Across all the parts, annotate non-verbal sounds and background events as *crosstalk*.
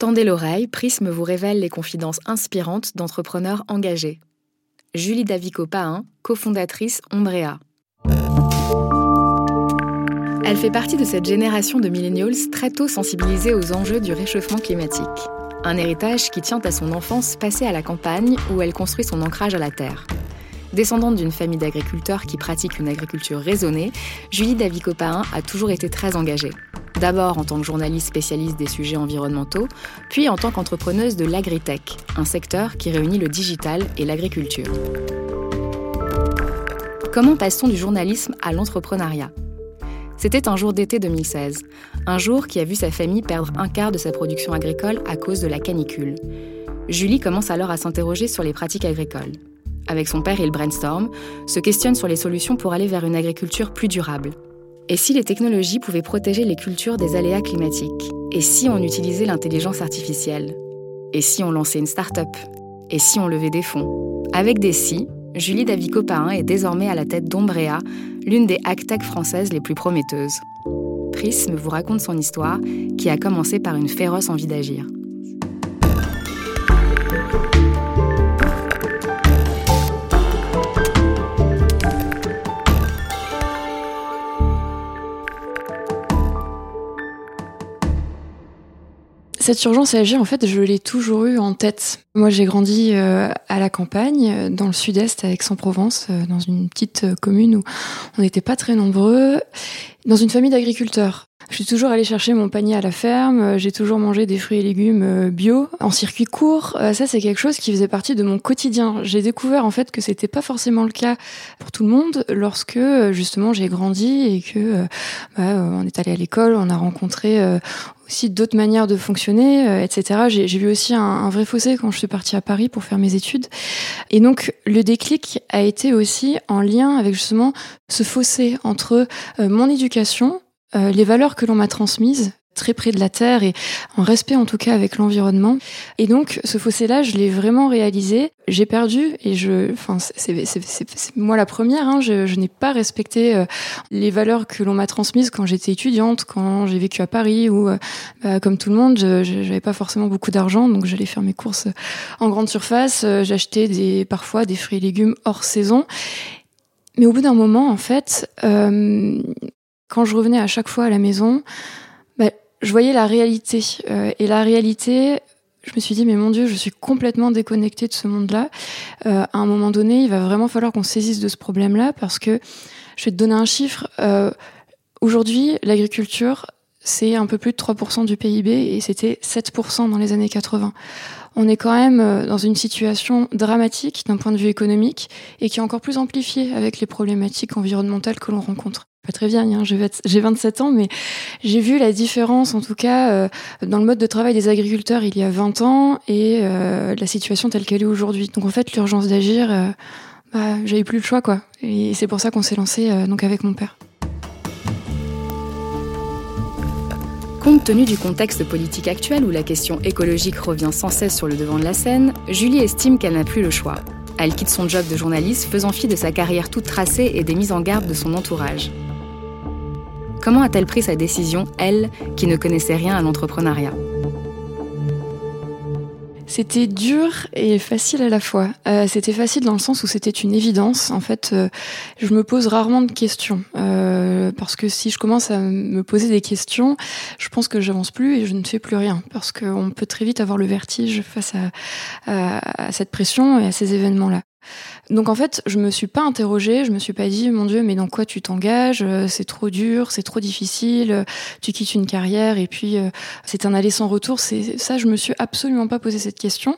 Tendez l'oreille, Prisme vous révèle les confidences inspirantes d'entrepreneurs engagés. Julie Davico-Pahin, cofondatrice Ombrea. Elle fait partie de cette génération de millennials très tôt sensibilisés aux enjeux du réchauffement climatique. Un héritage qui tient à son enfance passée à la campagne où elle construit son ancrage à la terre. Descendante d'une famille d'agriculteurs qui pratiquent une agriculture raisonnée, Julie Davico-Pahin a toujours été très engagée. D'abord en tant que journaliste spécialiste des sujets environnementaux, puis en tant qu'entrepreneuse de l'agritech, un secteur qui réunit le digital et l'agriculture. Comment passe-t-on du journalisme à l'entrepreneuriat? C'était un jour d'été 2016, un jour qui a vu sa famille perdre un quart de sa production agricole à cause de la canicule. Julie commence alors à s'interroger sur les pratiques agricoles avec son père, il brainstorm, se questionne sur les solutions pour aller vers une agriculture plus durable. Et si les technologies pouvaient protéger les cultures des aléas climatiques? Et si on utilisait l'intelligence artificielle? Et si on lançait une start-up? Et si on levait des fonds? Avec des si, Julie Davico-Pahin est désormais à la tête d'Ombrea, l'une des hack françaises les plus prometteuses. Prisme vous raconte son histoire, qui a commencé par une féroce envie d'agir. Cette urgence à agir, en fait, je l'ai toujours eu en tête. Moi, j'ai grandi euh, à la campagne, dans le sud-est, à Aix-en-Provence, euh, dans une petite euh, commune où on n'était pas très nombreux, dans une famille d'agriculteurs. Je suis toujours allée chercher mon panier à la ferme, j'ai toujours mangé des fruits et légumes bio en circuit court. Ça, c'est quelque chose qui faisait partie de mon quotidien. J'ai découvert en fait que c'était pas forcément le cas pour tout le monde lorsque justement j'ai grandi et que bah, on est allé à l'école, on a rencontré aussi d'autres manières de fonctionner, euh, etc. J'ai vu aussi un, un, vrai fossé quand je suis partie à Paris pour faire mes études. Et donc le déclic a été aussi en lien avec justement ce fossé entre euh, mon éducation, euh, les valeurs que l'on m'a transmises, très près de la terre et en respect en tout cas avec l'environnement. Et donc ce fossé-là, je l'ai vraiment réalisé. J'ai perdu et je, enfin c'est moi la première. Hein, je, je n'ai pas respecté euh, les valeurs que l'on m'a transmises quand j'étais étudiante, quand j'ai vécu à Paris ou euh, bah, comme tout le monde, j'avais pas forcément beaucoup d'argent, donc j'allais faire mes courses en grande surface. Euh, j'achetais des parfois des fruits et légumes hors saison. Mais au bout d'un moment, en fait, quand je revenais à chaque fois à la maison, je voyais la réalité. Euh, et la réalité, je me suis dit, mais mon Dieu, je suis complètement déconnectée de ce monde-là. Euh, à un moment donné, il va vraiment falloir qu'on saisisse de ce problème-là parce que je vais te donner un chiffre. Euh, Aujourd'hui, l'agriculture, c'est un peu plus de 3% du PIB et c'était 7% dans les années 80. On est quand même euh, dans une situation dramatique d'un point de vue économique et qui est encore plus amplifiée avec les problématiques environnementales que l'on rencontre pas très vieille, hein, j'ai 27 ans, mais j'ai vu la différence, en tout cas, euh, dans le mode de travail des agriculteurs il y a 20 ans et euh, la situation telle qu'elle est aujourd'hui. Donc en fait, l'urgence d'agir, euh, bah, j'avais plus le choix, quoi. Et c'est pour ça qu'on s'est lancé donc avec mon père. Compte tenu du contexte politique actuel où la question écologique revient sans cesse sur le devant de la scène, Julie estime qu'elle n'a plus le choix. Elle quitte son job de journaliste, faisant fi de sa carrière toute tracée et des mises en garde de son entourage. Comment a-t-elle pris sa décision, elle, qui ne connaissait rien à l'entrepreneuriat? C'était dur et facile à la fois. Euh, c'était facile dans le sens où c'était une évidence. En fait, euh, je me pose rarement de questions euh, parce que si je commence à me poser des questions, je pense que j'avance plus et je ne fais plus rien parce qu'on peut très vite avoir le vertige face à cette pression et à ces événements-là. Donc en fait, je me suis pas interrogée, je me suis pas dit mon dieu, mais dans quoi tu t'engages euh, C'est trop dur, c'est trop difficile, euh, tu quittes une carrière et puis euh, c'est un aller sans retour, c'est ça je me suis absolument pas posé cette question.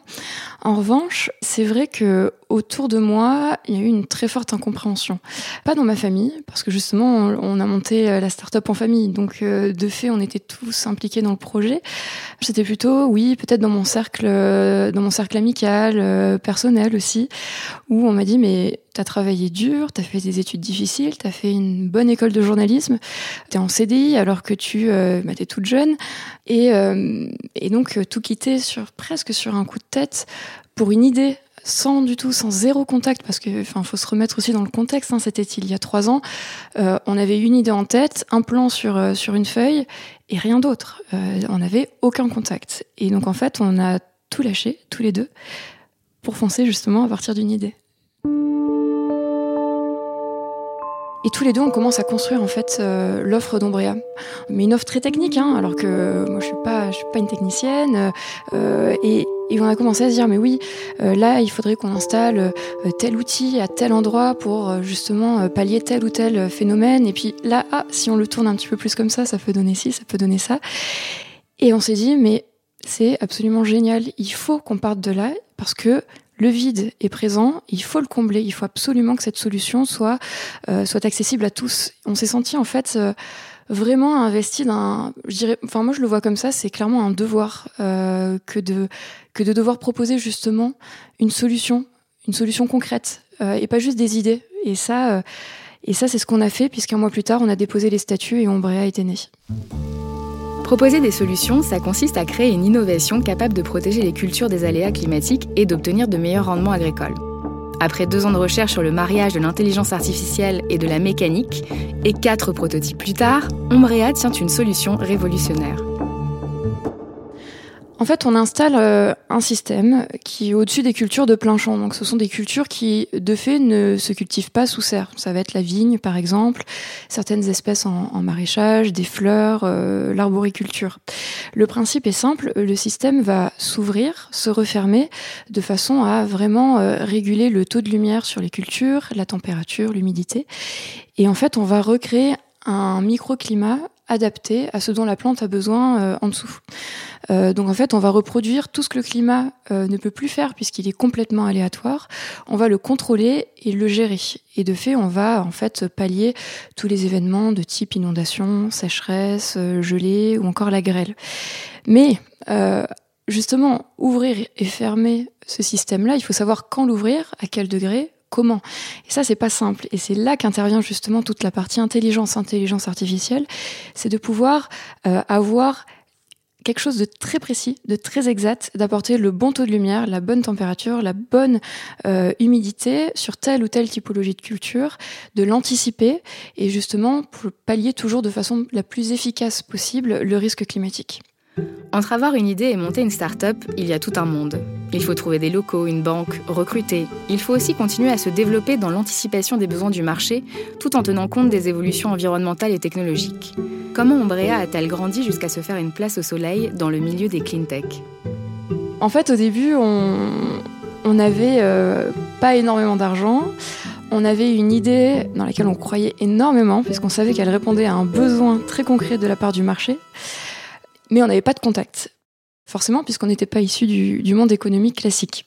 En revanche, c'est vrai que autour de moi, il y a eu une très forte incompréhension. Pas dans ma famille parce que justement, on a monté la start-up en famille. Donc de fait, on était tous impliqués dans le projet. C'était plutôt oui, peut-être dans mon cercle dans mon cercle amical, personnel aussi où on m'a dit mais t'as travaillé dur, t'as fait des études difficiles, t'as fait une bonne école de journalisme, t'es en CDI alors que tu euh, bah, t'es toute jeune et, euh, donc euh, tout quitter sur presque sur un coup de tête pour une idée sans du tout, sans zéro contact, parce que, enfin, faut se remettre aussi dans le contexte. Hein, C'était il y a trois ans. Euh, on avait une idée en tête, un plan sur sur une feuille et rien d'autre. On n'avait aucun contact. Et donc en fait, on a tout lâché, tous les deux, pour foncer justement à partir d'une idée. Et tous les deux, on commence à construire en fait euh, l'offre d'Ombrea, mais une offre très technique, hein, alors que moi je suis pas, je suis pas une technicienne. Euh, et, et, on a commencé à se dire, mais oui, euh, là il faudrait qu'on installe euh, tel outil à tel endroit pour euh, justement pallier tel ou tel phénomène. Et puis là, ah, si on le tourne un petit peu plus comme ça, ça peut donner ci, ça peut donner ça. Et on s'est dit, mais c'est absolument génial. Il faut qu'on parte de là parce que le vide est présent, il faut le combler, il faut absolument que cette solution soit, euh, soit accessible à tous. On s'est senti en fait euh, vraiment investi d'un, enfin moi je le vois comme ça, c'est clairement un devoir euh, que de que de devoir proposer justement une solution, une solution concrète et pas juste des idées. Et ça, ça c'est ce qu'on a fait puisqu'un mois plus tard on a déposé les statuts et Ombrea été né. Proposer des solutions, ça consiste à créer une innovation capable de protéger les cultures des aléas climatiques et d'obtenir de meilleurs rendements agricoles. Après deux ans de recherche sur le mariage de l'intelligence artificielle et de la mécanique, et quatre prototypes plus tard, Ombrea tient une solution révolutionnaire. En fait, on installe euh, un système qui est au-dessus des cultures de plein champ. Donc, ce sont des cultures qui, de fait, ne se cultivent pas sous serre. Ça va être la vigne, par exemple, certaines espèces en, maraîchage, des fleurs, euh, l'arboriculture. Le principe est simple. Le système va s'ouvrir, se refermer, de façon à vraiment euh, réguler le taux de lumière sur les cultures, la température, l'humidité. Et en fait, on va recréer un microclimat adapté à ce dont la plante a besoin euh, en dessous. Euh, donc en fait, on va reproduire tout ce que le climat euh, ne peut plus faire puisqu'il est complètement aléatoire. On va le contrôler et le gérer. Et de fait, on va en fait pallier tous les événements de type inondation, sécheresse, gelée ou encore la grêle. Mais justement, ouvrir et fermer ce système-là, il faut savoir quand l'ouvrir, à quel degré, comment. Et ça, c'est pas simple. Et c'est là qu'intervient justement toute la partie intelligence, intelligence artificielle. C'est de pouvoir euh, avoir quelque chose de très précis, de très exact, d'apporter le bon taux de lumière, la bonne température, la bonne euh, humidité sur telle ou telle typologie de culture, de l'anticiper et justement pour pallier toujours de façon la plus efficace possible le risque climatique. Entre avoir une idée et monter une start-up, il y a tout un monde. Il faut trouver des locaux, une banque, recruter. Il faut aussi continuer à se développer dans l'anticipation des besoins du marché, tout en tenant compte des évolutions environnementales et technologiques. Comment Ombrea a-t-elle grandi jusqu'à se faire une place au soleil dans le milieu des clean tech? En fait, au début, on n'avait euh, pas énormément d'argent. On avait une idée dans laquelle on croyait énormément, puisqu'on savait qu'elle répondait à un besoin très concret de la part du marché mais on n'avait pas de contact. Forcément, puisqu'on n'était pas issu du, monde économique classique.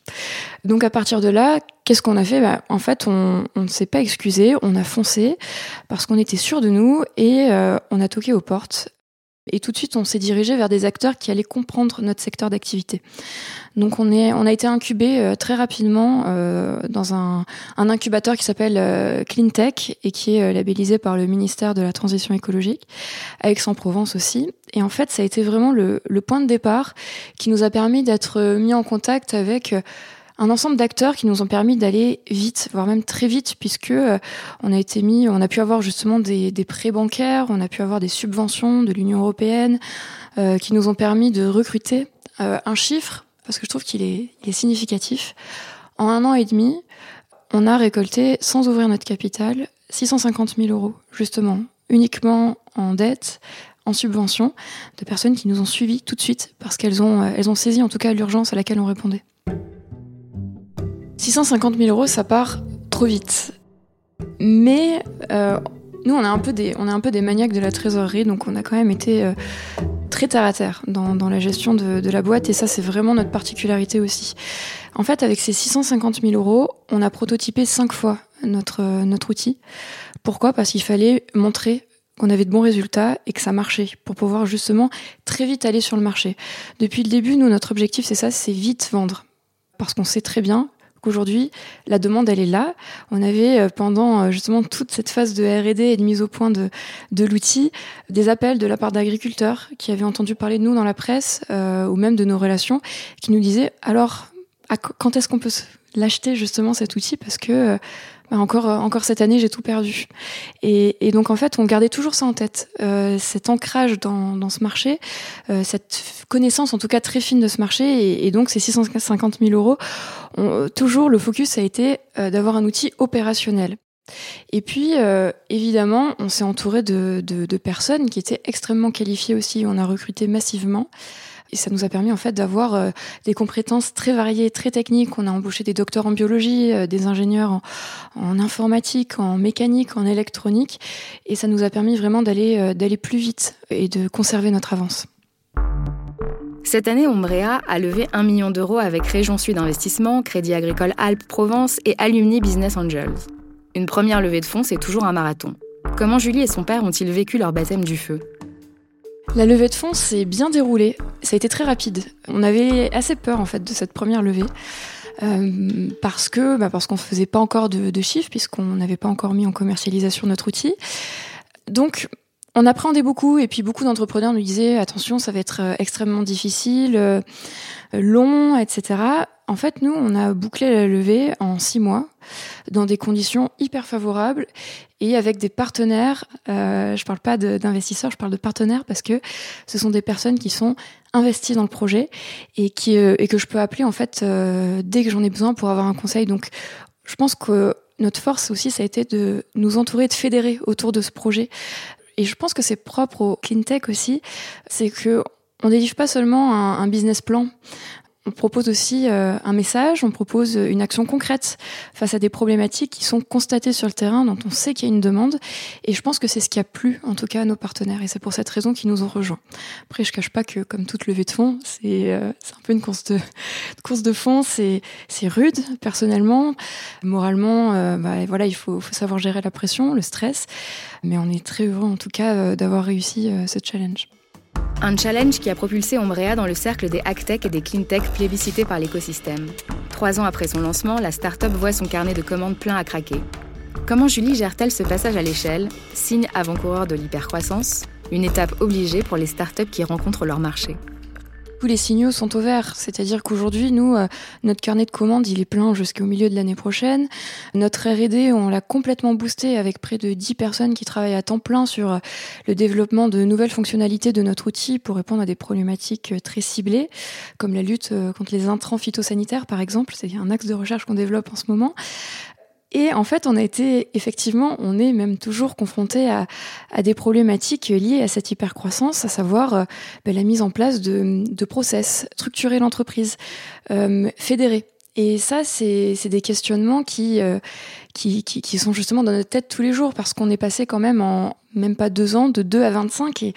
Donc à partir de là, qu'est-ce qu'on a fait? Bah, En fait, on, on ne s'est pas excusé, on a foncé parce qu'on était sûr de nous et euh, on a toqué aux portes. Et tout de suite, on s'est dirigé vers des acteurs qui allaient comprendre notre secteur d'activité. Donc, on, est, on a été incubé euh, très rapidement euh, dans un, un, incubateur qui s'appelle euh, CleanTech et qui est euh, labellisé par le ministère de la Transition écologique, à Aix-en-Provence aussi. Et en fait, ça a été vraiment le, le point de départ qui nous a permis d'être mis en contact avec euh, un ensemble d'acteurs qui nous ont permis d'aller vite, voire même très vite, puisque euh, on a été mis, on a pu avoir justement des, prêts bancaires, on a pu avoir des subventions de l'Union européenne euh, qui nous ont permis de recruter euh, un chiffre, parce que je trouve qu'il est, il est significatif. En un an et demi, on a récolté, sans ouvrir notre capital, 650 000 euros, justement, uniquement en dette, en subvention, de personnes qui nous ont suivis tout de suite, parce qu'elles ont, elles ont saisi en tout cas l'urgence à laquelle on répondait. 650 000 euros, ça part trop vite. Mais euh, nous, on est, un peu des, maniaques de la trésorerie, donc on a quand même été euh, très terre à terre dans, la gestion de, de, la boîte, et ça, c'est vraiment notre particularité aussi. En fait, avec ces 650 000 euros, on a prototypé cinq fois notre, notre outil. Pourquoi? Parce qu'il fallait montrer qu'on avait de bons résultats et que ça marchait pour pouvoir justement très vite aller sur le marché. Depuis le début, nous, notre objectif, c'est ça, c'est vite vendre. Parce qu'on sait très bien Aujourd'hui, la demande, elle est là. On avait euh, pendant euh, justement toute cette phase de R&D et de mise au point de, de l'outil des appels de la part d'agriculteurs qui avaient entendu parler de nous dans la presse euh, ou même de nos relations, qui nous disaient alors quand est-ce qu'on peut l'acheter justement cet outil? Parce que bah, encore, encore cette année, j'ai tout perdu. Et, donc en fait, on gardait toujours ça en tête, euh, cet ancrage dans, dans ce marché, euh, cette connaissance en tout cas très fine de ce marché, et, et donc ces 650 000 euros, on, toujours le focus a été euh, d'avoir un outil opérationnel. Et puis, euh, évidemment, on s'est entouré de, de, de, personnes qui étaient extrêmement qualifiées aussi. On a recruté massivement. Et ça nous a permis en fait d'avoir euh, des compétences très variées, très techniques. On a embauché des docteurs en biologie, euh, des ingénieurs en, informatique, en mécanique, en électronique, et ça nous a permis vraiment d'aller euh, d'aller plus vite et de conserver notre avance. Cette année, Ombrea a levé 1 million d'euros avec Région Sud Investissement, Crédit Agricole Alpes-Provence et Alumni Business Angels. Une première levée de fonds, c'est toujours un marathon. Comment Julie et son père ont-ils vécu leur baptême du feu? La levée de fonds s'est bien déroulée. Ça a été très rapide. On avait assez peur en fait de cette première levée. Euh, parce que bah parce qu'on faisait pas encore de, de chiffres puisqu'on n'avait pas encore mis en commercialisation notre outil. Donc on appréhendait beaucoup et puis beaucoup d'entrepreneurs nous disaient attention ça va être euh, extrêmement difficile, euh, long, etc. En fait nous on a bouclé la levée en six mois dans des conditions hyper favorables et avec des partenaires. Euh, je parle pas d'investisseurs, je parle de partenaires parce que ce sont des personnes qui sont investies dans le projet et qui euh, et que je peux appeler en fait euh, dès que j'en ai besoin pour avoir un conseil. Donc je pense que notre force aussi, ça a été de nous entourer, de fédérer autour de ce projet et je pense que c'est propre au clean tech aussi, c'est que on délivre pas seulement un, un business plan. On propose aussi euh, un message, on propose une action concrète face à des problématiques qui sont constatées sur le terrain, dont on sait qu'il y a une demande. Et je pense que c'est ce qui a plu, en tout cas, à nos partenaires. Et c'est pour cette raison qu'ils nous ont rejoints. Après, je cache pas que, comme toute levée de fonds, c'est euh, un peu une course de, *laughs* course de fonds. C'est rude, personnellement. Moralement, euh, bah, voilà, il faut, faut savoir gérer la pression, le stress. Mais on est très heureux, en tout cas, euh, d'avoir réussi ce challenge. Un challenge qui a propulsé Ombrea dans le cercle des hack-tech et des clean-tech plébiscités par l'écosystème. Trois ans après son lancement, la start-up voit son carnet de commandes plein à craquer. Comment Julie gère-t-elle ce passage à l'échelle, signe avant-coureur de l'hypercroissance, une étape obligée pour les start-up qui rencontrent leur marché? Les signaux sont au vert. C'est-à-dire qu'aujourd'hui, nous, euh, notre carnet de commandes, il est plein jusqu'au milieu de l'année prochaine. Notre R&D, on l'a complètement boosté avec près de 10 personnes qui travaillent à temps plein sur euh, le développement de nouvelles fonctionnalités de notre outil pour répondre à des problématiques euh, très ciblées, comme la lutte contre les intrants phytosanitaires, par exemple. C'est un axe de recherche qu'on développe en ce moment. Et en fait, on a été, effectivement, on est même toujours confronté à, des problématiques liées à cette hypercroissance, à savoir euh, ben, la mise en place de, process, structurer l'entreprise, euh, fédérer. Et ça, c'est des questionnements qui, euh, qui, sont justement dans notre tête tous les jours parce qu'on est passé quand même en même pas deux ans, de 2 à 25. Et,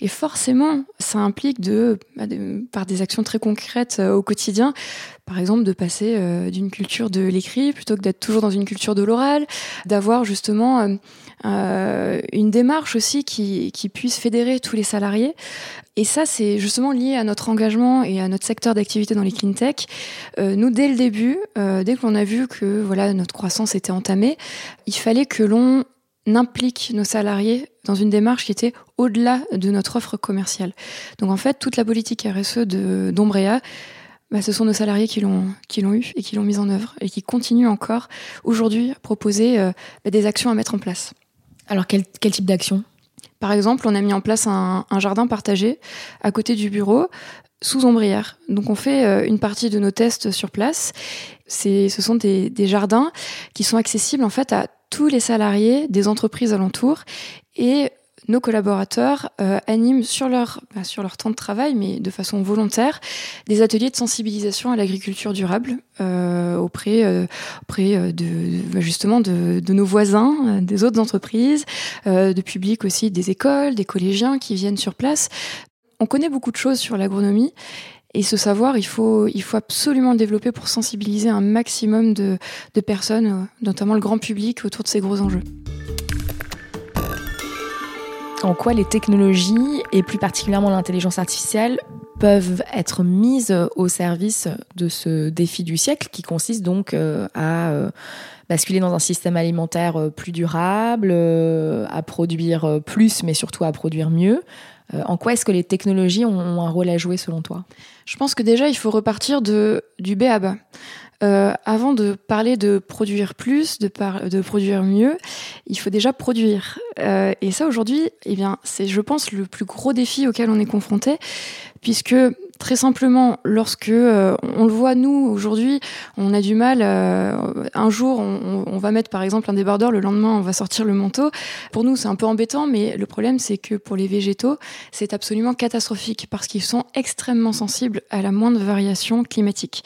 et forcément, ça implique de, bah, par des actions très concrètes au quotidien, par exemple de passer euh, d'une culture de l'écrit plutôt que d'être toujours dans une culture de l'oral, d'avoir justement euh, euh, une démarche aussi qui, puisse fédérer tous les salariés. Et ça, c'est justement lié à notre engagement et à notre secteur d'activité dans les clean tech. Nous, dès le début, dès qu'on a vu que voilà notre croissance était entamée, il fallait que l'on implique nos salariés dans une démarche qui était au-delà de notre offre commerciale. Donc en fait, toute la politique RSE d'Ombrea, bah, ce sont nos salariés qui l'ont qui l'ont eu et qui l'ont mise en œuvre et qui continuent encore aujourd'hui à proposer euh, bah, des actions à mettre en place. Alors quel, quel type d'action? Par exemple, on a mis en place un, un, jardin partagé à côté du bureau sous ombrière. Donc on fait euh, une partie de nos tests sur place. C'est, ce sont des, des jardins qui sont accessibles en fait à tous les salariés des entreprises alentours et nos collaborateurs euh, animent sur leur bah, sur leur temps de travail, mais de façon volontaire, des ateliers de sensibilisation à l'agriculture durable euh, auprès euh, auprès de, bah, justement de, nos voisins, des autres entreprises, de public aussi, des écoles, des collégiens qui viennent sur place. On connaît beaucoup de choses sur l'agronomie et ce savoir, il faut, il faut absolument le développer pour sensibiliser un maximum de, personnes, notamment le grand public, autour de ces gros enjeux. En quoi les technologies, et plus particulièrement l'intelligence artificielle, peuvent être mises au service de ce défi du siècle qui consiste donc euh, à euh, basculer dans un système alimentaire plus durable, à produire plus, mais surtout à produire mieux. En quoi est-ce que les technologies ont un rôle à jouer selon toi? Je pense que déjà, il faut repartir de, du B à bas. avant de parler de produire plus, de, de produire mieux, il faut déjà produire. et ça aujourd'hui, eh bien, c'est, je pense, le plus gros défi auquel on est confronté, puisque très simplement, lorsque euh, on le voit nous aujourd'hui, on a du mal. Euh, un jour, on, on, va mettre par exemple un débardeur, le lendemain, on va sortir le manteau. Pour nous, c'est un peu embêtant, mais le problème, c'est que pour les végétaux, c'est absolument catastrophique parce qu'ils sont extrêmement sensibles à la moindre variation climatique.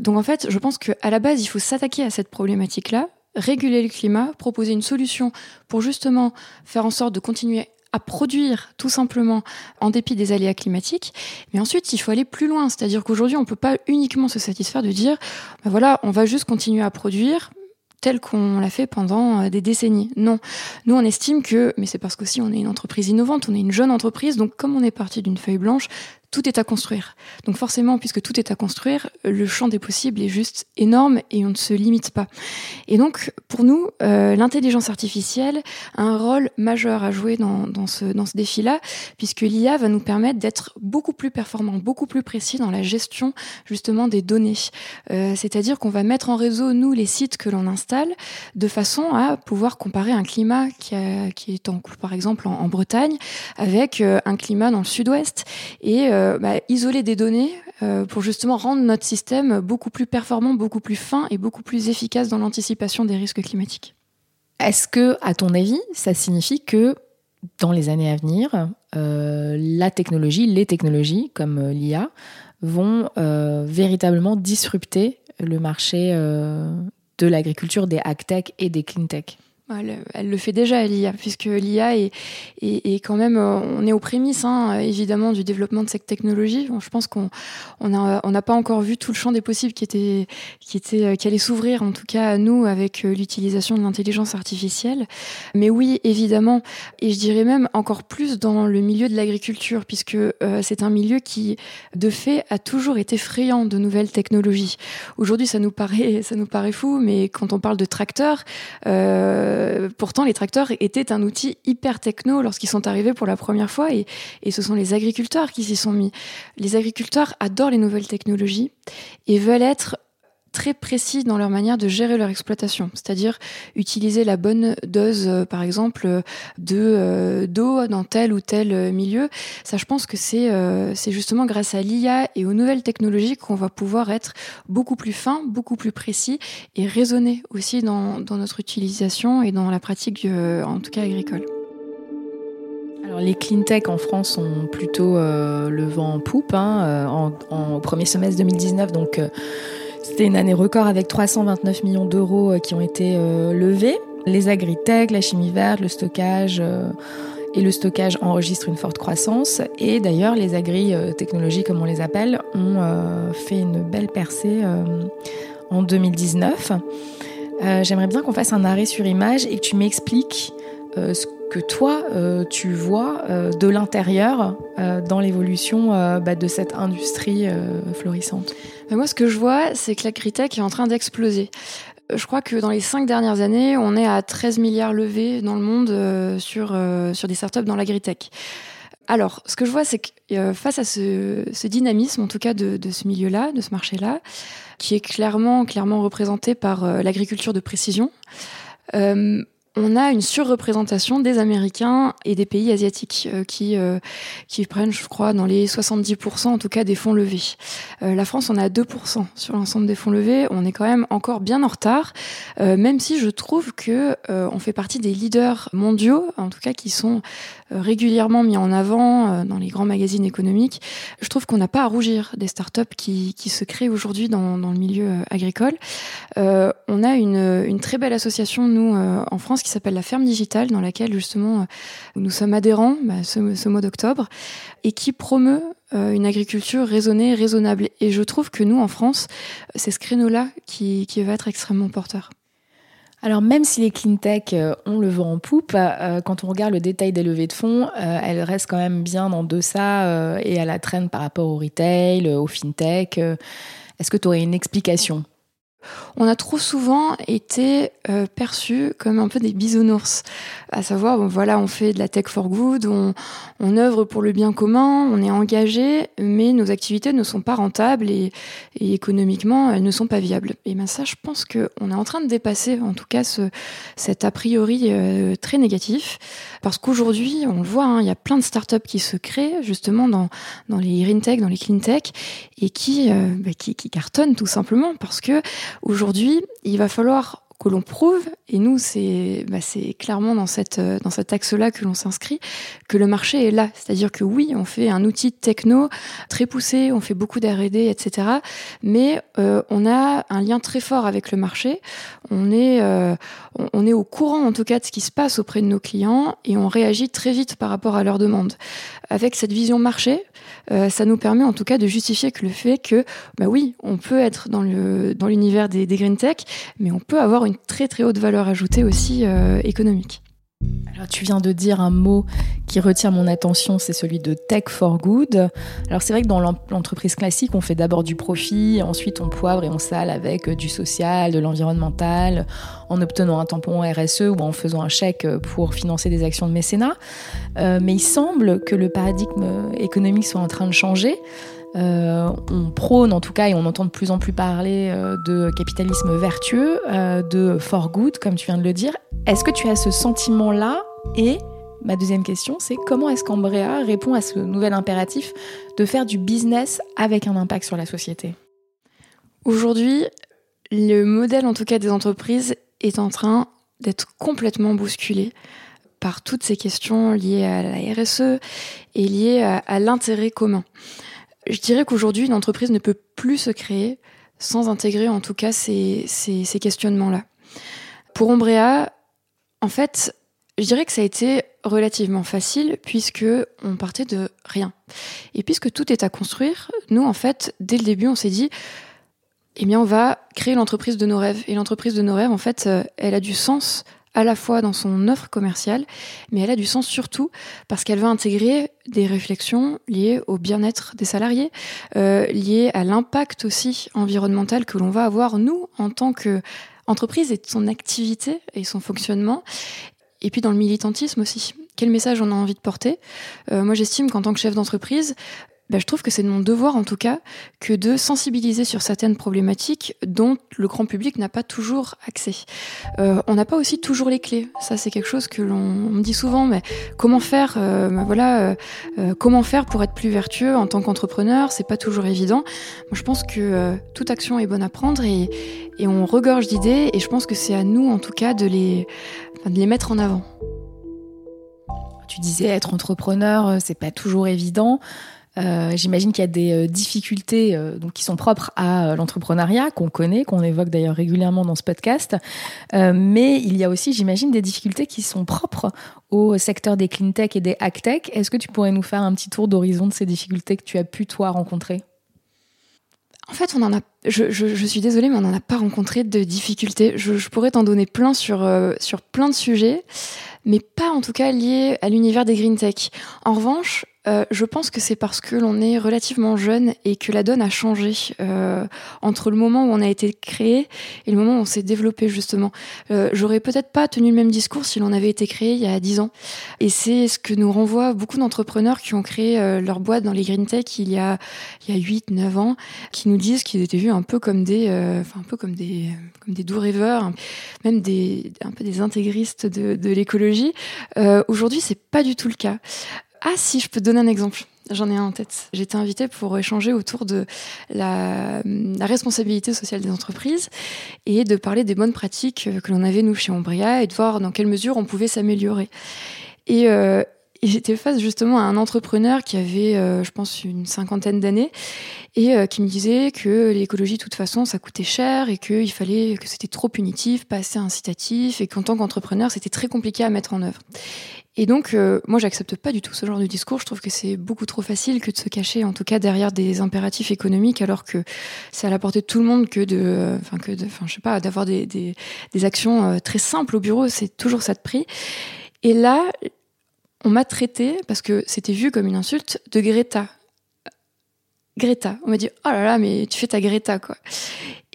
Donc en fait, je pense qu'à la base, il faut s'attaquer à cette problématique-là réguler le climat, proposer une solution pour justement faire en sorte de continuer à produire tout simplement en dépit des aléas climatiques. Mais ensuite, il faut aller plus loin. C'est-à-dire qu'aujourd'hui, on ne peut pas uniquement se satisfaire de dire, ben voilà, on va juste continuer à produire tel qu'on l'a fait pendant euh, des décennies. Non. Nous, on estime que, mais c'est parce qu'aussi on est une entreprise innovante, on est une jeune entreprise, donc comme on est parti d'une feuille blanche, tout est à construire. Donc forcément, puisque tout est à construire, le champ des possibles est juste énorme et on ne se limite pas. Et donc, pour nous, euh, l'intelligence artificielle a un rôle majeur à jouer dans, ce, dans ce défi-là, puisque l'IA va nous permettre d'être beaucoup plus performants, beaucoup plus précis dans la gestion justement des données. Euh, C'est-à-dire qu'on va mettre en réseau, nous, les sites que l'on installe, de façon à pouvoir comparer un climat qui, qui est en cours, par exemple, en, Bretagne, avec euh, un climat dans le sud-ouest. Et euh, bah, isoler des données euh, pour justement rendre notre système beaucoup plus performant, beaucoup plus fin et beaucoup plus efficace dans l'anticipation des risques climatiques. Est-ce que, à ton avis, ça signifie que dans les années à venir, euh, la technologie, les technologies comme l'IA, vont véritablement disrupter le marché de l'agriculture, des tech et des clean tech? Elle, le fait déjà, l'IA, puisque l'IA est, est, quand même, euh, on est aux prémices, hein, évidemment, du développement de cette technologie. je pense qu'on on on n'a pas encore vu tout le champ des possibles qui était, qui était, euh, qui allait s'ouvrir, en tout cas à nous, avec euh, l'utilisation de l'intelligence artificielle. Mais oui, évidemment, et je dirais même encore plus dans le milieu de l'agriculture, puisque c'est un milieu qui, de fait, a toujours été friand de nouvelles technologies. Aujourd'hui, ça nous paraît, ça nous paraît fou, mais quand on parle de tracteurs. Euh, euh, pourtant, les tracteurs étaient un outil hyper techno lorsqu'ils sont arrivés pour la première fois et, et ce sont les agriculteurs qui s'y sont mis. Les agriculteurs adorent les nouvelles technologies et veulent être très précis dans leur manière de gérer leur exploitation, c'est-à-dire utiliser la bonne dose, euh, par exemple, euh, d'eau dans tel ou tel euh, milieu. Ça, je pense que c'est c'est justement grâce à l'IA et aux nouvelles technologies qu'on va pouvoir être beaucoup plus fin, beaucoup plus précis et raisonner aussi dans, dans notre utilisation et dans la pratique, en tout cas agricole. Alors, les clean tech en France ont plutôt le vent en poupe hein, en, en, au premier semestre 2019, donc c'était une année record avec 329 millions d'euros euh, qui ont été euh, levés. Les agritech, la chimie verte, le stockage euh, et le stockage enregistrent une forte croissance. Et d'ailleurs, les agri-technologies, comme on les appelle, ont fait une belle percée en 2019. J'aimerais bien qu'on fasse un arrêt sur image et que tu m'expliques ce que toi, tu vois de l'intérieur dans l'évolution bah, de cette industrie florissante moi, ce que je vois, c'est que l'agritech est en train d'exploser. Euh, je crois que dans les cinq dernières années, on est à 13 milliards levés dans le monde euh, sur, euh, sur des startups dans l'agritech. Alors, ce que je vois, c'est que face à ce, ce, dynamisme, en tout cas de, de ce milieu-là, de ce marché-là, qui est clairement, clairement représenté par l'agriculture de précision, on a une surreprésentation des Américains et des pays asiatiques euh, qui euh, qui prennent, je crois, dans les 70% en tout cas des fonds levés. Euh, la France, on a 2% sur l'ensemble des fonds levés. On est quand même encore bien en retard, même si je trouve que on fait partie des leaders mondiaux, en tout cas qui sont régulièrement mis en avant dans les grands magazines économiques. Je trouve qu'on n'a pas à rougir des startups qui qui se créent aujourd'hui dans, le milieu agricole. on a une une très belle association nous en France s'appelle la ferme digitale, dans laquelle justement euh, nous sommes adhérents bah, ce, mois d'octobre, et qui promeut euh, une agriculture raisonnée, raisonnable. Et je trouve que nous, en France, c'est ce créneau-là qui, va être extrêmement porteur. Alors même si les clean tech euh, ont le vent en poupe, quand on regarde le détail des levées de fonds, elles restent quand même bien en deçà et à la traîne par rapport au retail, au fintech. Est-ce que tu aurais une explication? On a trop souvent été euh, perçus comme un peu des bisounours, à savoir, voilà, on fait de la tech for good, on, œuvre pour le bien commun, on est engagé, mais nos activités ne sont pas rentables et, économiquement, elles ne sont pas viables. Et ben ça, je pense qu'on est en train de dépasser, en tout cas, ce, cet a priori euh, très négatif, parce qu'aujourd'hui, on le voit, hein, il y a plein de startups qui se créent justement dans, les green tech, dans les clean tech, et qui, euh, bah, qui, qui cartonnent tout simplement parce que Aujourd'hui, il va falloir que l'on prouve, et nous, c'est bah, clairement dans, cette, euh, dans cet axe-là que l'on s'inscrit, que le marché est là. C'est-à-dire que oui, on fait un outil techno très poussé, on fait beaucoup d'R&D, etc. Mais euh, on a un lien très fort avec le marché. On est, euh, on est au courant, en tout cas, de ce qui se passe auprès de nos clients, et on réagit très vite par rapport à leurs demandes. Avec cette vision marché, ça nous permet en tout cas de justifier que le fait que, bah oui, on peut être dans le dans l'univers des, des green tech, mais on peut avoir une très très haute valeur ajoutée aussi euh, économique. Alors, tu viens de dire un mot qui retient mon attention, c'est celui de tech for good. Alors c'est vrai que dans l'entreprise classique, on fait d'abord du profit, ensuite on poivre et on sale avec euh, du social, de l'environnemental, en obtenant un tampon RSE ou en faisant un chèque pour financer des actions de mécénat. Euh, mais il semble que le paradigme économique soit en train de changer. Euh, on prône en tout cas et on entend de plus en plus parler euh, de capitalisme vertueux, euh, de for good, comme tu viens de le dire. Est-ce que tu as ce sentiment-là? Et ma deuxième question, c'est comment est-ce qu'Ambrea répond à ce nouvel impératif de faire du business avec un impact sur la société? Aujourd'hui, le modèle en tout cas des entreprises est en train d'être complètement bousculé par toutes ces questions liées à la RSE et liées à l'intérêt commun. Je dirais qu'aujourd'hui, une entreprise ne peut plus se créer sans intégrer en tout cas ces, ces, questionnements-là. Pour Ombrea, en fait, je dirais que ça a été relativement facile puisque on partait de rien. Et puisque tout est à construire, nous en fait, dès le début, on s'est dit eh bien on va créer l'entreprise de nos rêves et l'entreprise de nos rêves en fait, euh, elle a du sens à la fois dans son offre commerciale, mais elle a du sens surtout parce qu'elle va intégrer des réflexions liées au bien-être des salariés, euh, liées à l'impact aussi environnemental que l'on va avoir nous en tant que entreprise et son activité et son fonctionnement. Et puis dans le militantisme aussi. Quel message on a envie de porter? Euh, Moi, j'estime qu'en tant que chef d'entreprise, bah, je trouve que c'est de mon devoir en tout cas que de sensibiliser sur certaines problématiques dont le grand public n'a pas toujours accès. Euh, on n'a pas aussi toujours les clés. Ça, c'est quelque chose que l'on me dit souvent. Mais comment faire euh, bah, Voilà, euh, comment faire pour être plus vertueux en tant qu'entrepreneur? C'est pas toujours évident. Moi, je pense que toute action est bonne à prendre et, on regorge d'idées. Et je pense que c'est à nous, en tout cas, de les, de les mettre en avant. Tu disais être entrepreneur, c'est pas toujours évident. Euh, J'imagine qu'il y a des euh, difficultés euh, qui sont propres à l'entrepreneuriat qu'on connaît, qu'on évoque d'ailleurs régulièrement dans ce podcast. Mais il y a aussi, j'imagine, des difficultés qui sont propres au secteur des clean tech et des hack tech. Est-ce que tu pourrais nous faire un petit tour d'horizon de ces difficultés que tu as pu toi rencontrer? En fait, on en a. Je, suis désolée, mais on n'en a pas rencontré de difficultés. Je, pourrais t'en donner plein sur euh, sur plein de sujets, mais pas en tout cas liés à l'univers des green tech. En revanche, euh, je pense que c'est parce que l'on est relativement jeune et que la donne a changé euh, entre le moment où on a été créé et le moment où on s'est développé justement. Euh, J'aurais peut-être pas tenu le même discours si l'on avait été créé il y a 10 ans. Et c'est ce que nous renvoient beaucoup d'entrepreneurs qui ont créé leur boîte dans les green tech il y a il y a 8 9 ans qui nous disent qu'ils étaient un peu comme des euh, un peu comme des comme des doux rêveurs, même des un peu des intégristes de, de l'écologie. Aujourd'hui, c'est pas du tout le cas. Ah si, je peux te donner un exemple. J'en ai un en tête. Été invitée pour échanger autour de la, la, responsabilité sociale des entreprises et de parler des bonnes pratiques que l'on avait nous chez Ombria et de voir dans quelle mesure on pouvait s'améliorer. Et, euh, et j'étais face justement à un entrepreneur qui avait, euh, je pense, une cinquantaine d'années et euh, qui me disait que l'écologie, de toute façon, ça coûtait cher et qu'il fallait que c'était trop punitif, pas assez incitatif et qu'en tant qu'entrepreneur, c'était très compliqué à mettre en œuvre. Et donc, euh, moi, j'accepte pas du tout ce genre de discours. Je trouve que c'est beaucoup trop facile que de se cacher, en tout cas, derrière des impératifs économiques, alors que c'est à la portée de tout le monde que de, enfin, que enfin, je sais pas, d'avoir des, des, des, actions euh, très simples au bureau. C'est toujours ça de prix. Et là, on m'a traité, parce que c'était vu comme une insulte, de Greta. Greta. On m'a dit, oh là là, mais tu fais ta Greta, quoi.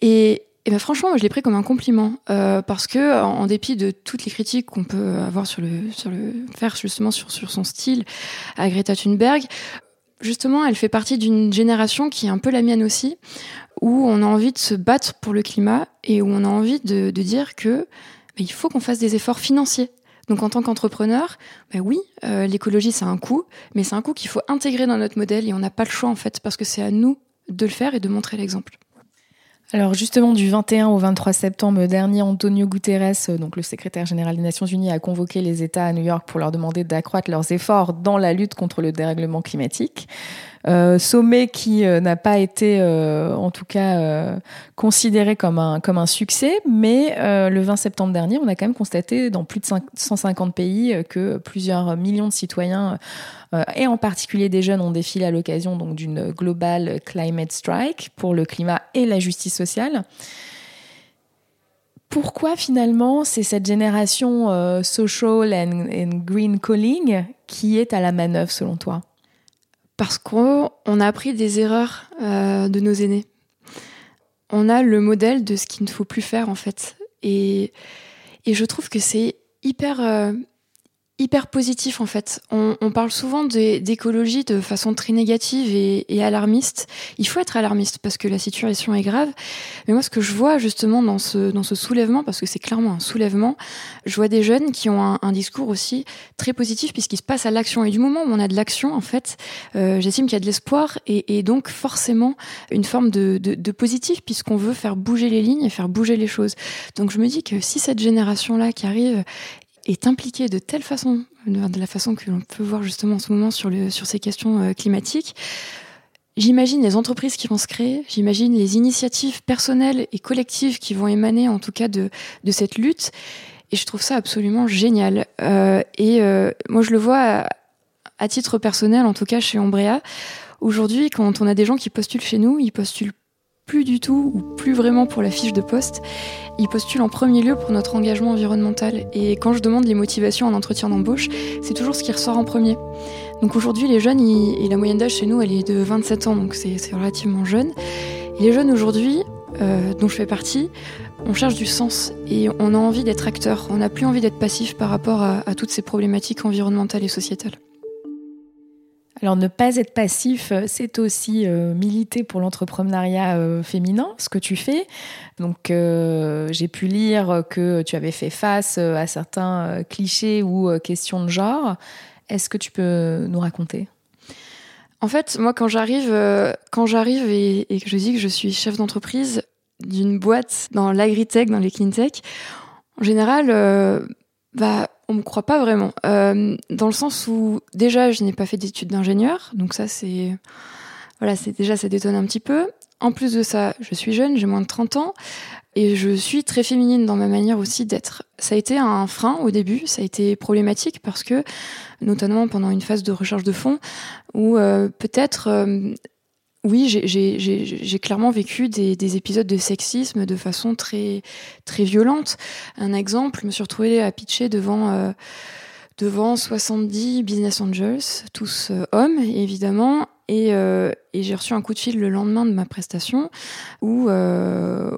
Et, Et ben franchement, moi, je l'ai pris comme un compliment euh, parce que en, dépit de toutes les critiques qu'on peut avoir sur le sur le faire justement sur sur son style à Greta Thunberg, justement, elle fait partie d'une génération qui est un peu la mienne aussi, où on a envie de se battre pour le climat et où on a envie de, de dire que ben, il faut qu'on fasse des efforts financiers. Donc en tant qu'entrepreneur, ben oui, euh, l'écologie c'est un coût, mais c'est un coût qu'il faut intégrer dans notre modèle et on n'a pas le choix en fait parce que c'est à nous de le faire et de montrer l'exemple. Alors justement, du 21 au 23 septembre dernier, Antonio Guterres, euh, le secrétaire général des Nations Unies, a convoqué les États à New York pour leur demander d'accroître leurs efforts dans la lutte contre le dérèglement climatique. Euh, sommet qui euh, n'a pas été, euh, en tout cas, considéré comme un, comme un succès, mais le 20 septembre dernier, on a quand même constaté dans plus de 150 pays que plusieurs millions de citoyens et en particulier des jeunes ont défilé à l'occasion donc d'une global climate strike pour le climat et la justice sociale. Pourquoi finalement c'est cette génération social and green calling qui est à la manœuvre selon toi? Parce qu'on a appris des erreurs euh, de nos aînés. On a le modèle de ce qu'il ne faut plus faire en fait. Et, je trouve que c'est hyper, euh, hyper positif en fait. On, on parle souvent d'écologie de façon très négative et, et, alarmiste. Il faut être alarmiste parce que la situation est grave. Mais moi, ce que je vois justement dans ce, dans ce soulèvement, parce que c'est clairement un soulèvement, je vois des jeunes qui ont un, un discours aussi très positif puisqu'il se passe à l'action. Et du moment où on a de l'action, en fait, euh, j'estime qu'il y a de l'espoir et, et, donc forcément une forme de, de, de positif puisqu'on veut faire bouger les lignes et faire bouger les choses. Donc je me dis que si cette génération-là qui arrive est impliqué de telle façon, de la façon que l'on peut voir justement en ce moment sur, le, sur ces questions euh, climatiques, J'imagine les entreprises qui vont se créer, j'imagine les initiatives personnelles et collectives qui vont émaner en tout cas de, de cette lutte. Et je trouve ça absolument génial. Euh, et euh, moi, je le vois à, à, titre personnel, en tout cas chez Ombrea. Aujourd'hui, quand on a des gens qui postulent chez nous, ils postulent plus du tout ou plus vraiment pour la fiche de poste. Ils postulent en premier lieu pour notre engagement environnemental. Et quand je demande les motivations en entretien d'embauche, c'est toujours ce qui ressort en premier. Donc aujourd'hui, les jeunes, et la moyenne d'âge chez nous, elle est de 27 ans, donc c'est relativement jeune. Et les jeunes aujourd'hui, euh, dont je fais partie, on cherche du sens et on a envie d'être acteur. On n'a plus envie d'être passif par rapport à, à toutes ces problématiques environnementales et sociétales. Alors ne pas être passif, euh, c'est aussi euh, militer pour l'entrepreneuriat euh, féminin, ce que tu fais. Donc j'ai pu lire que tu avais fait face à certains clichés ou questions de genre. Est-ce que tu peux nous raconter? En fait, moi quand j'arrive, quand j'arrive et, que je dis que je suis chef d'entreprise d'une boîte dans l'agritech, dans les cleantech, en général, bah on me croit pas vraiment. Euh, dans le sens où déjà je n'ai pas fait d'études d'ingénieur, donc ça c'est voilà, c'est déjà ça détonne un petit peu. En plus de ça, je suis jeune, j'ai moins de 30 ans et je suis très féminine dans ma manière aussi d'être. Ça a été un frein au début, ça a été problématique parce que notamment pendant une phase de recherche de fonds où euh, peut-être euh, oui, j'ai clairement vécu des, des, épisodes de sexisme de façon très très violente. Un exemple, je me suis retrouvée à pitcher devant euh, devant 70 business angels, tous euh, hommes évidemment, et, euh, et j'ai reçu un coup de fil le lendemain de ma prestation où, euh,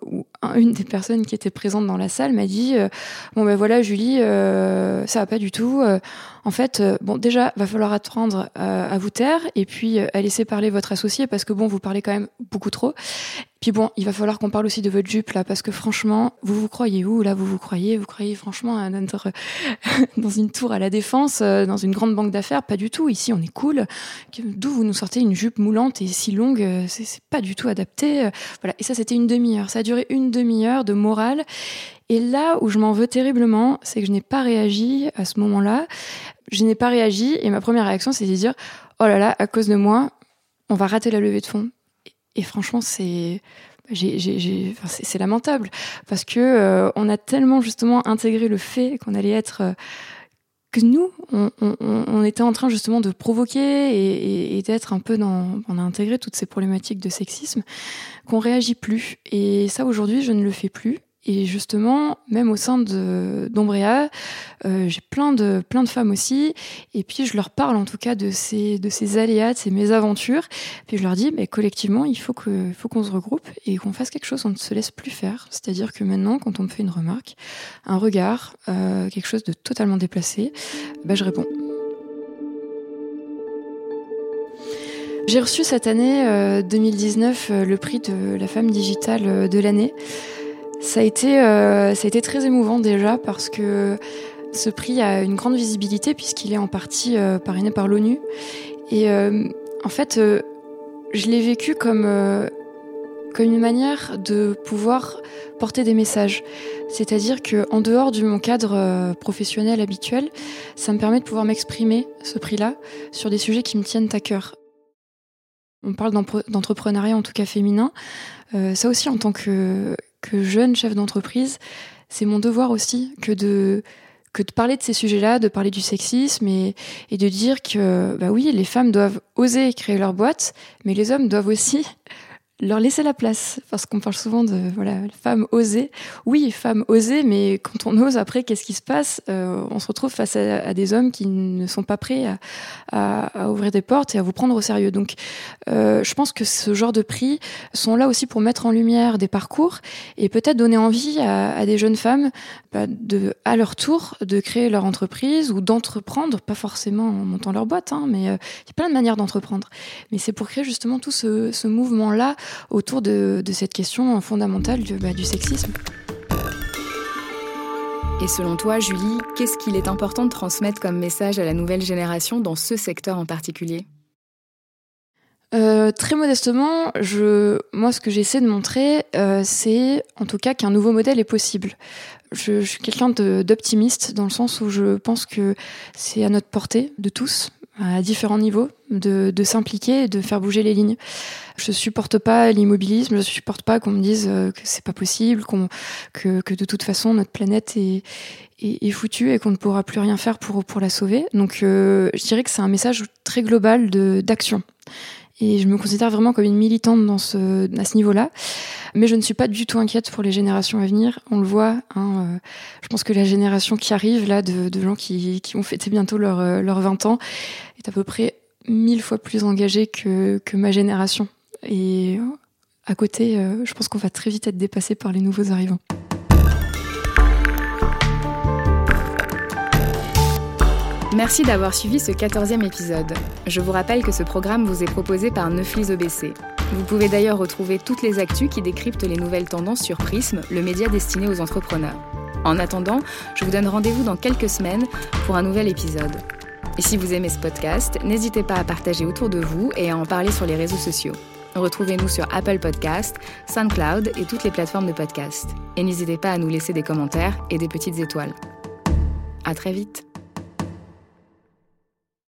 une des personnes qui était présente dans la salle m'a dit euh, bon ben voilà Julie euh, ça va pas du tout. Euh, en fait bon déjà va falloir attendre à vous taire et puis à laisser parler votre associé parce que bon vous parlez quand même beaucoup trop puis bon, il va falloir qu'on parle aussi de votre jupe là, parce que franchement, vous vous croyez où? Là Vous vous croyez Vous croyez franchement à notre, *laughs* dans une tour à la défense, dans une grande banque d'affaires? Pas du tout. Ici, on est cool. D'où vous nous sortez une jupe moulante et si longue C'est pas du tout adapté. Voilà. Et ça, c'était une demi-heure. Ça a duré une demi-heure de morale. Et là où je m'en veux terriblement, c'est que je n'ai pas réagi à ce moment-là. Je n'ai pas réagi et ma première réaction, c'est de dire oh là là, à cause de moi, on va rater la levée de fonds. Et, franchement, c'est c'est lamentable parce que euh, on a tellement justement intégré le fait qu'on allait être euh, que nous, on, était en train justement de provoquer et, et, d'être un peu dans, on a intégré toutes ces problématiques de sexisme, qu'on réagit plus. Et ça aujourd'hui, je ne le fais plus. Et justement, même au sein d'Ombrea, euh, j'ai plein de, plein de femmes aussi. Et puis, je leur parle en tout cas de ces, de ces aléas, de ces mésaventures. Puis, je leur dis, collectivement, il faut qu'on faut qu'on se regroupe et qu'on fasse quelque chose. On ne se laisse plus faire. C'est-à-dire que maintenant, quand on me fait une remarque, un regard, euh, quelque chose de totalement déplacé, bah, je réponds. J'ai reçu cette année 2019 euh, euh, le prix de la femme digitale de l'année. Ça a été, euh, ça a été très émouvant déjà parce que ce prix a une grande visibilité puisqu'il est en partie euh, parrainé par l'ONU. Et euh, en fait, je l'ai vécu comme, comme une manière de pouvoir porter des messages. C'est-à-dire que en dehors de mon cadre professionnel habituel, ça me permet de pouvoir m'exprimer ce prix-là sur des sujets qui me tiennent à cœur. On parle d'entrepreneuriat en tout cas féminin. Ça aussi en tant que, jeune chef d'entreprise, c'est mon devoir aussi que de parler de ces sujets-là, de parler du sexisme et, et de dire que bah oui, les femmes doivent oser créer leur boîte, mais les hommes doivent aussi leur laisser la place. Parce qu'on parle souvent de voilà femmes osées. Oui femmes osées mais quand on ose après qu'est-ce qui se passe? Euh, on se retrouve face à, des hommes qui ne sont pas prêts à, à, à, ouvrir des portes et à vous prendre au sérieux. Donc euh, je pense que ce genre de prix sont là aussi pour mettre en lumière des parcours et peut-être donner envie à, des jeunes femmes bah, de à leur tour de créer leur entreprise ou d'entreprendre pas forcément en montant leur boîte hein, mais euh, il y a plein de manières d'entreprendre. Mais c'est pour créer justement tout ce, ce mouvement là autour de, de cette question fondamentale du, bah, du sexisme. Et selon toi, Julie, qu'est-ce qu'il est important de transmettre comme message à la nouvelle génération dans ce secteur en particulier? Euh, très modestement, je, moi, ce que j'essaie de montrer, euh, c'est en tout cas qu'un nouveau modèle est possible. Je, je suis quelqu'un d'optimiste dans le sens où je pense que c'est à notre portée de tous, à différents niveaux, de, de s'impliquer et de faire bouger les lignes. Je supporte pas l'immobilisme, je supporte pas qu'on me dise euh, que c'est pas possible, que, que de toute façon notre planète est, est, foutue et qu'on ne pourra plus rien faire pour, pour la sauver. Donc euh, je dirais que c'est un message très global d'action. Et je me considère vraiment comme une militante dans ce, à ce niveau-là. Mais je ne suis pas du tout inquiète pour les générations à venir. On le voit. Hein, euh, je pense que la génération qui arrive, là, de, de gens qui, qui ont fêté bientôt leurs leur 20 ans, est à peu près mille fois plus engagée que, que ma génération. Et à côté, euh, je pense qu'on va très vite être dépassé par les nouveaux arrivants. Merci d'avoir suivi ce 14e épisode. Je vous rappelle que ce programme vous est proposé par Neuflis OBC. Vous pouvez d'ailleurs retrouver toutes les actus qui décryptent les nouvelles tendances sur Prism, le média destiné aux entrepreneurs. En attendant, je vous donne rendez-vous dans quelques semaines pour un nouvel épisode. Et si vous aimez ce podcast, n'hésitez pas à partager autour de vous et à en parler sur les réseaux sociaux. Retrouvez-nous sur Apple Podcast, SoundCloud et toutes les plateformes de podcast. Et n'hésitez pas à nous laisser des commentaires et des petites étoiles. À très vite.